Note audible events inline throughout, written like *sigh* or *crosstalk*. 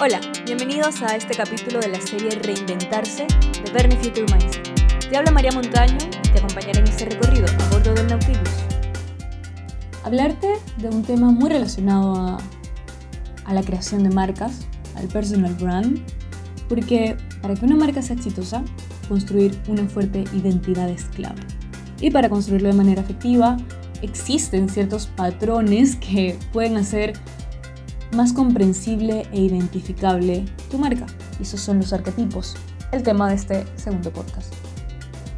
Hola, bienvenidos a este capítulo de la serie Reinventarse de Bernie Future Mindset. Te habla María Montaño y te acompañaré en este recorrido a bordo del Nautilus. Hablarte de un tema muy relacionado a, a la creación de marcas, al personal brand, porque para que una marca sea exitosa, construir una fuerte identidad es clave. Y para construirlo de manera efectiva, existen ciertos patrones que pueden hacer más comprensible e identificable tu marca. Y esos son los arquetipos, el tema de este segundo podcast.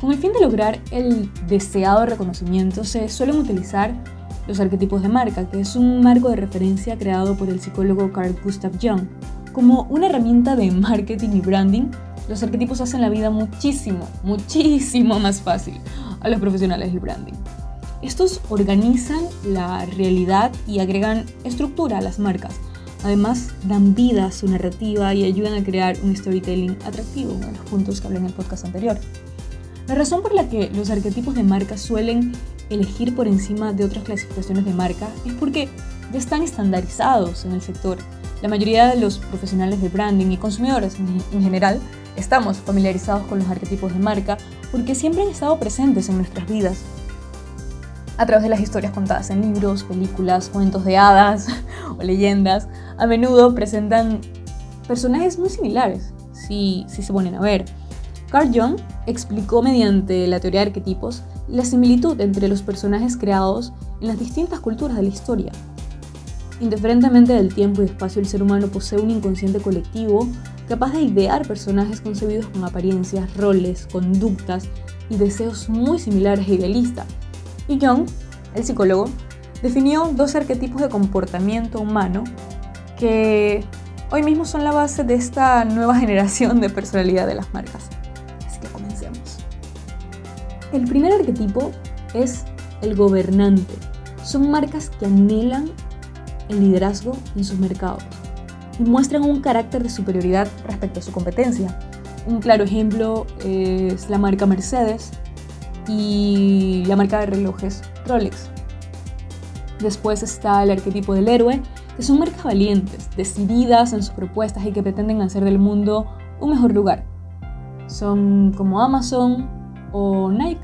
Con el fin de lograr el deseado reconocimiento, se suelen utilizar los arquetipos de marca, que es un marco de referencia creado por el psicólogo Carl Gustav Jung. Como una herramienta de marketing y branding, los arquetipos hacen la vida muchísimo, muchísimo más fácil a los profesionales del branding. Estos organizan la realidad y agregan estructura a las marcas. Además, dan vida a su narrativa y ayudan a crear un storytelling atractivo, uno de los puntos que hablé en el podcast anterior. La razón por la que los arquetipos de marca suelen elegir por encima de otras clasificaciones de marca es porque ya están estandarizados en el sector. La mayoría de los profesionales de branding y consumidores en general estamos familiarizados con los arquetipos de marca porque siempre han estado presentes en nuestras vidas a través de las historias contadas en libros, películas, cuentos de hadas *laughs* o leyendas, a menudo presentan personajes muy similares, si, se ponen a ver. Carl Jung explicó mediante la teoría de arquetipos la similitud entre los personajes creados en las distintas culturas de la historia. Indiferentemente del tiempo y espacio, el ser humano posee un inconsciente colectivo capaz de idear personajes concebidos con apariencias, roles, conductas y deseos muy similares e idealistas y Jung, el psicólogo, definió dos arquetipos de comportamiento humano que hoy mismo son la base de esta nueva *laughs* generación de personalidad de las marcas. Así que comencemos. El primer arquetipo es el gobernante. Son marcas que anhelan el liderazgo en sus mercados y muestran un carácter de superioridad respecto a su competencia. Un claro ejemplo es la marca Mercedes, y la marca de relojes Rolex. Después está el arquetipo del héroe, que son marcas valientes, decididas en sus propuestas y que pretenden hacer del mundo un mejor lugar. Son como Amazon o Nike.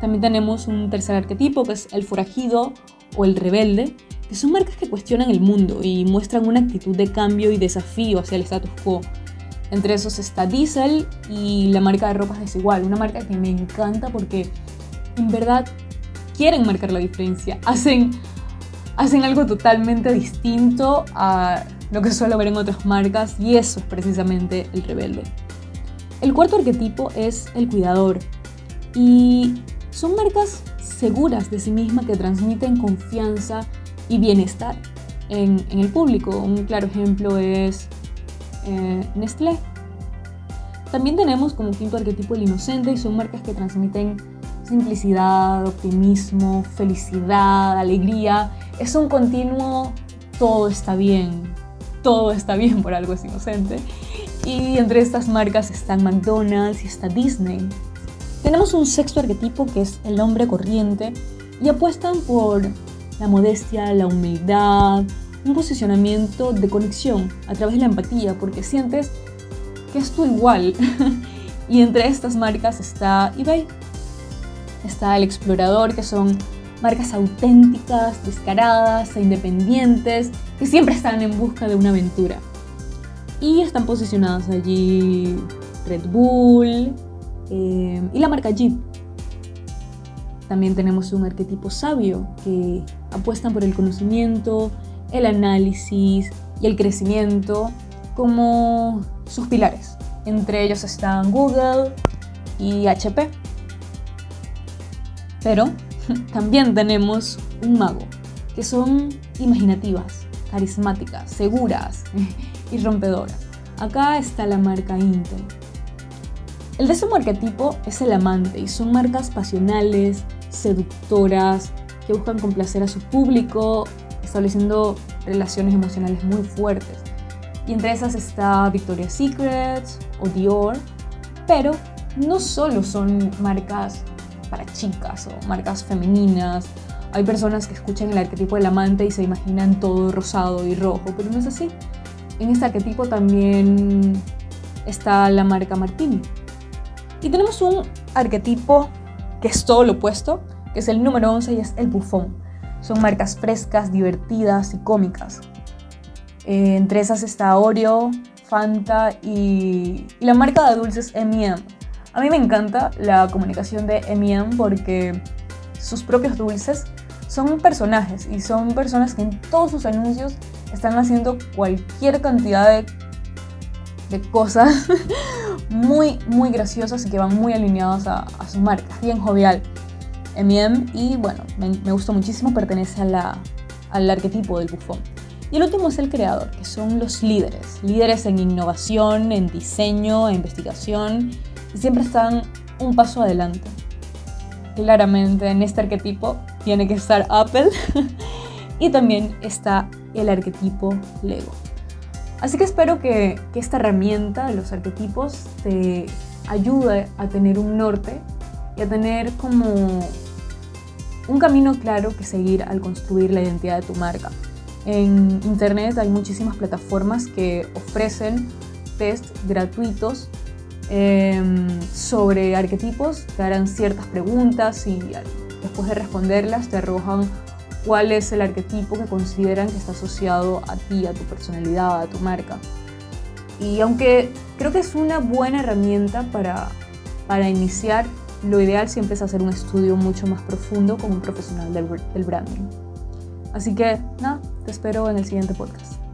También tenemos un tercer arquetipo que es el forajido o el rebelde, que son marcas que cuestionan el mundo y muestran una actitud de cambio y desafío hacia el status quo. Entre esos está Diesel y la marca de ropas Desigual, una marca que me encanta porque en verdad quieren marcar la diferencia, hacen, hacen algo totalmente distinto a lo que suelo ver en otras marcas y eso es precisamente el rebelde. El cuarto arquetipo es el cuidador y son marcas seguras de sí mismas que transmiten confianza y bienestar en, en el público. Un claro ejemplo es eh, Nestlé. También tenemos como quinto arquetipo el inocente y son marcas que transmiten simplicidad, optimismo, felicidad, alegría. Es un continuo todo está bien, todo está bien por algo es inocente. Y entre estas marcas están McDonald's y está Disney. Tenemos un sexto arquetipo que es el hombre corriente y apuestan por la modestia, la humildad, un posicionamiento de conexión a través de la empatía, porque sientes que es tú igual. *laughs* y entre estas marcas está eBay, está el Explorador, que son marcas auténticas, descaradas e independientes, que siempre están en busca de una aventura. Y están posicionadas allí Red Bull eh, y la marca Jeep. También tenemos un arquetipo sabio que apuestan por el conocimiento, el análisis y el crecimiento como sus pilares. Entre ellos están Google y HP. Pero *laughs* también tenemos un mago, que son imaginativas, carismáticas, seguras *laughs* y rompedoras. Acá está la marca Intel. El décimo arquetipo es el amante y son marcas pasionales, seductoras, que buscan complacer a su público estableciendo relaciones emocionales muy fuertes. Y entre esas está Victoria's Secret o Dior, pero no solo son marcas para chicas o marcas femeninas. Hay personas que escuchan el arquetipo del amante y se imaginan todo rosado y rojo, pero no es así. en este arquetipo también está la marca Martini. Y tenemos un arquetipo que es todo lo opuesto, que es el número 11 y es el bufón. Son marcas frescas, divertidas y cómicas. Eh, entre esas está Oreo, Fanta y, la marca de dulces M&M. A mí me encanta la comunicación de M&M porque sus propios dulces son personajes y son personas que en todos sus anuncios están haciendo cualquier cantidad de, de cosas *laughs* muy, muy graciosas y que van muy alineados a, su marca, bien jovial. M&M y bueno, me, me gustó muchísimo, pertenece a la, al arquetipo del bufón. Y el último es el creador, que son los líderes, líderes en innovación, en diseño, en investigación, y siempre están un paso adelante. Claramente en este arquetipo tiene que estar Apple *laughs* y también está el arquetipo Lego. Así que espero que, esta herramienta los arquetipos te ayude a tener un norte y a tener como un camino claro que seguir al construir la identidad de tu marca. En internet hay muchísimas plataformas que ofrecen test gratuitos em, sobre arquetipos, te harán ciertas preguntas y después de responderlas te arrojan cuál es el arquetipo que consideran que está asociado a ti, a tu personalidad, a tu marca. Y aunque creo que es una buena herramienta para, para iniciar, lo ideal siempre es hacer un estudio mucho más profundo como un profesional del branding. Así que nada, te espero en el siguiente podcast.